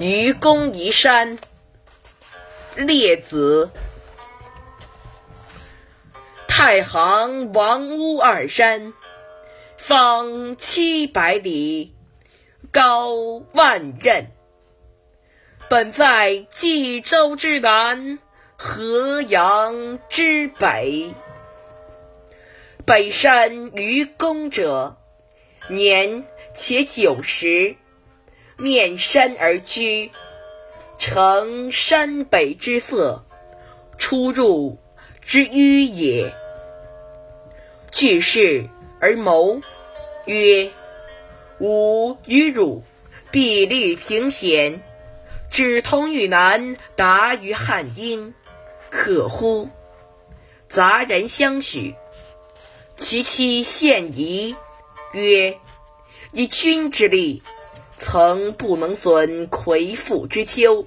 愚公移山。列子。太行、王屋二山，方七百里，高万仞。本在冀州之南，河阳之北。北山愚公者，年且九十，面山而居，呈山北之色，出入之迂也。具事而谋曰：“吾与汝比率平险，指同于南，达于汉阴，可乎？”杂人相许。其妻献仪曰：“以君之力，曾不能损魁父之丘，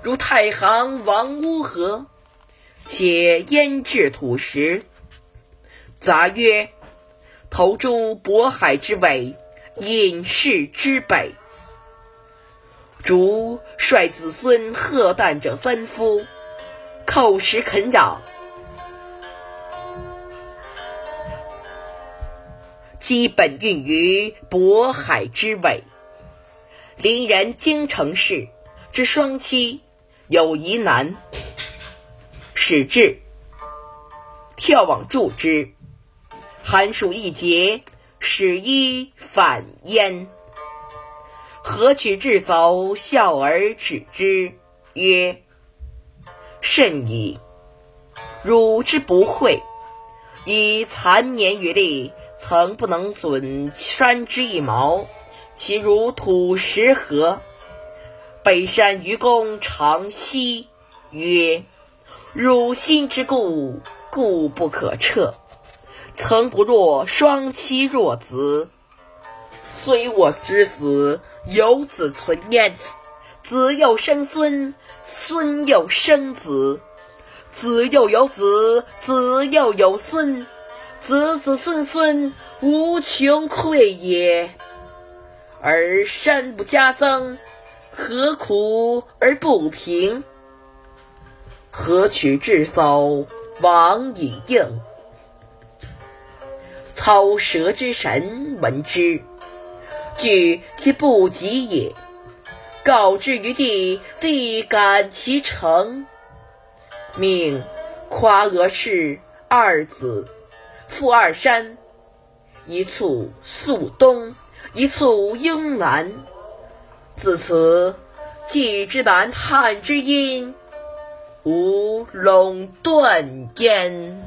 如太行、王屋何？且焉置土石？”杂曰：“投诸渤海之尾，隐士之北。竹率子孙贺诞者三夫，叩石垦壤，基本运于渤海之尾。邻人京城氏之双妻有一男，始至，眺望助之。”寒暑一节，始一反焉。何取至走，笑而止之，曰：“甚矣！汝之不讳，以残年余力，曾不能损山之一毛，其如土石何？”北山愚公长息曰：“汝心之固，固不可彻。”曾不若双妻弱子，虽我之死，有子存焉。子又生孙，孙又生子，子又有子，子又有孙，子子孙孙无穷匮也。而山不加增，何苦而不平？何取至叟，往以应？操蛇之神闻之，惧其不及也。告之于地，地感其诚。命夸娥氏二子，复二山，一簇肃东，一簇英兰。自此，冀之南，汉之阴，无陇断焉。